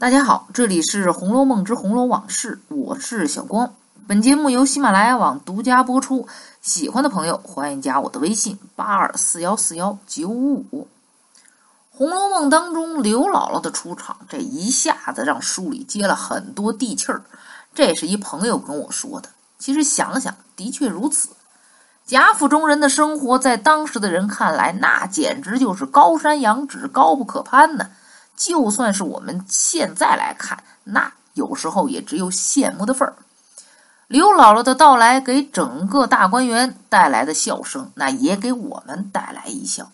大家好，这里是《红楼梦之红楼往事》，我是小光。本节目由喜马拉雅网独家播出，喜欢的朋友欢迎加我的微信八二四幺四幺九五五。《红楼梦》当中刘姥姥的出场，这一下子让书里接了很多地气儿。这是一朋友跟我说的。其实想想，的确如此。贾府中人的生活在当时的人看来，那简直就是高山仰止，高不可攀呢。就算是我们现在来看，那有时候也只有羡慕的份儿。刘姥姥的到来，给整个大观园带来的笑声，那也给我们带来一笑。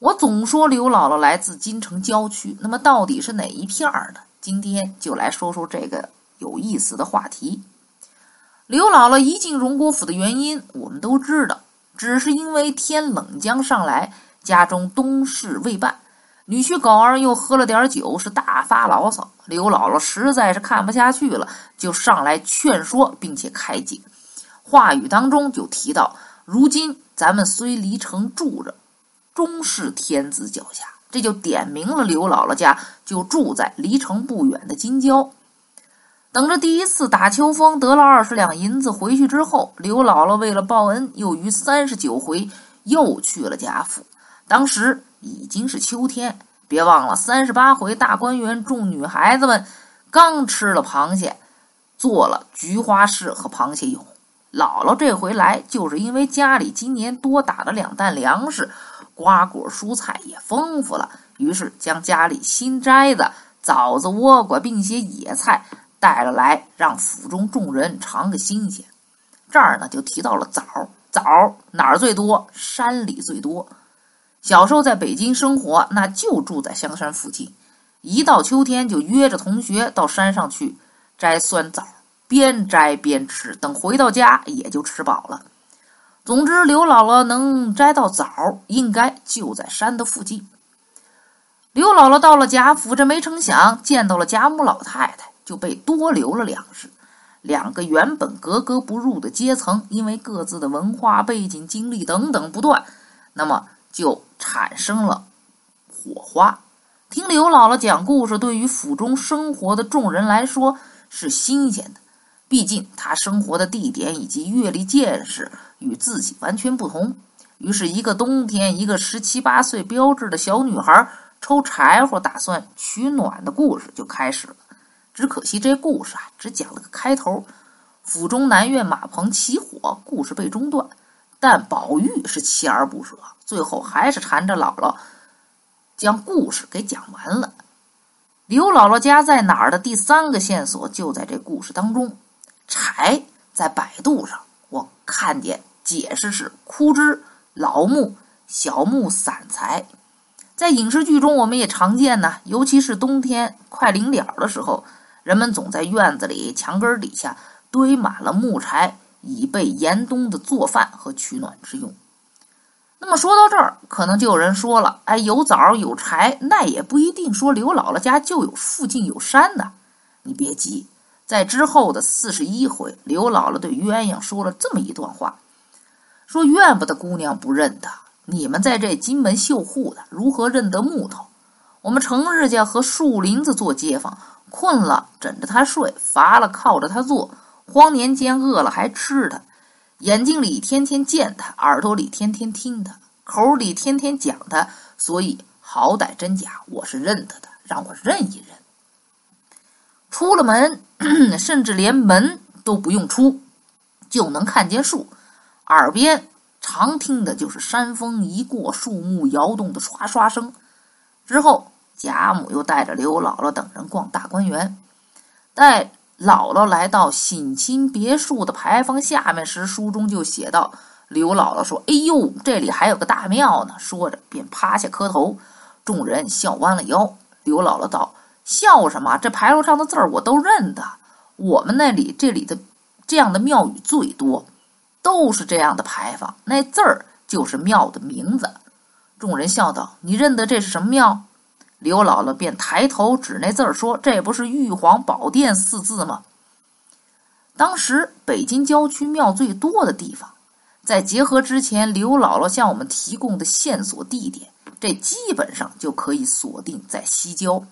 我总说刘姥姥来自京城郊区，那么到底是哪一片儿呢？今天就来说说这个有意思的话题。刘姥姥一进荣国府的原因，我们都知道，只是因为天冷将上来，家中冬事未办。女婿狗儿又喝了点酒，是大发牢骚。刘姥姥实在是看不下去了，就上来劝说，并且开解。话语当中就提到：如今咱们虽离城住着，终是天子脚下。这就点明了刘姥姥家就住在离城不远的京郊。等着第一次打秋风得了二十两银子回去之后，刘姥姥为了报恩，又于三十九回又去了贾府。当时。已经是秋天，别忘了三十八回大观园众女孩子们刚吃了螃蟹，做了菊花式和螃蟹蛹。姥姥这回来就是因为家里今年多打了两担粮食，瓜果蔬菜也丰富了，于是将家里新摘的枣子、倭瓜并些野菜带了来，让府中众人尝个新鲜。这儿呢就提到了枣，枣哪儿最多？山里最多。小时候在北京生活，那就住在香山附近。一到秋天，就约着同学到山上去摘酸枣，边摘边吃。等回到家，也就吃饱了。总之，刘姥姥能摘到枣，应该就在山的附近。刘姥姥到了贾府，这没成想见到了贾母老太太，就被多留了两日。两个原本格格不入的阶层，因为各自的文化背景、经历等等不断，那么。就产生了火花。听刘姥姥讲故事，对于府中生活的众人来说是新鲜的。毕竟她生活的地点以及阅历见识与自己完全不同。于是，一个冬天，一个十七八岁标致的小女孩抽柴火打算取暖的故事就开始了。只可惜这故事啊，只讲了个开头。府中南院马棚起火，故事被中断。但宝玉是锲而不舍，最后还是缠着姥姥将故事给讲完了。刘姥姥家在哪儿的第三个线索就在这故事当中。柴在百度上，我看见解释是枯枝、老木、小木散财。在影视剧中，我们也常见呢，尤其是冬天快临了的时候，人们总在院子里墙根底下堆满了木柴。以备严冬的做饭和取暖之用。那么说到这儿，可能就有人说了：“哎，有枣有柴，那也不一定说刘姥姥家就有附近有山呢。”你别急，在之后的四十一回，刘姥姥对鸳鸯说了这么一段话：“说怨不得姑娘不认得，你们在这金门绣户的，如何认得木头？我们成日家和树林子做街坊，困了枕着他睡，乏了靠着他坐。”荒年间饿了还吃它，眼睛里天天见它，耳朵里天天听它，口里天天讲它，所以好歹真假我是认得的，让我认一认。出了门，甚至连门都不用出，就能看见树，耳边常听的就是山风一过，树木摇动的唰唰声。之后，贾母又带着刘姥姥等人逛大观园，带。姥姥来到省亲别墅的牌坊下面时，书中就写道：“刘姥姥说：‘哎呦，这里还有个大庙呢。’说着便趴下磕头，众人笑弯了腰。刘姥姥道：‘笑什么？这牌楼上的字儿我都认得。我们那里这里的这样的庙宇最多，都是这样的牌坊，那字儿就是庙的名字。’众人笑道：‘你认得这是什么庙？’”刘姥姥便抬头指那字儿说：“这不是玉皇宝殿四字吗？”当时北京郊区庙最多的地方，在结合之前刘姥姥向我们提供的线索地点，这基本上就可以锁定在西郊。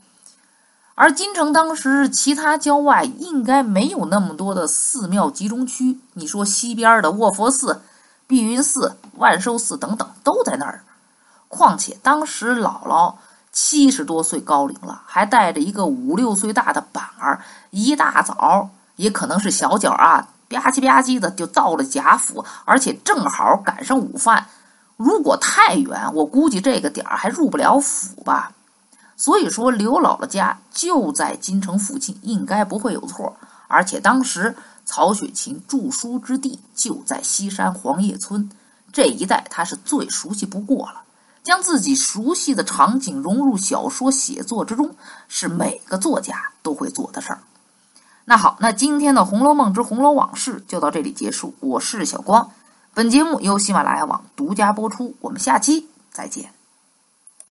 而京城当时其他郊外应该没有那么多的寺庙集中区。你说西边的卧佛寺、碧云寺、万寿寺等等都在那儿。况且当时姥姥七十多岁高龄了，还带着一个五六岁大的板儿，一大早也可能是小脚啊，吧唧吧唧的就到了贾府，而且正好赶上午饭。如果太远，我估计这个点儿还入不了府吧。所以说，刘姥姥家就在京城附近，应该不会有错。而且当时曹雪芹著书之地就在西山黄叶村这一带，他是最熟悉不过了。将自己熟悉的场景融入小说写作之中，是每个作家都会做的事儿。那好，那今天的《红楼梦之红楼往事》就到这里结束。我是小光，本节目由喜马拉雅网独家播出。我们下期再见。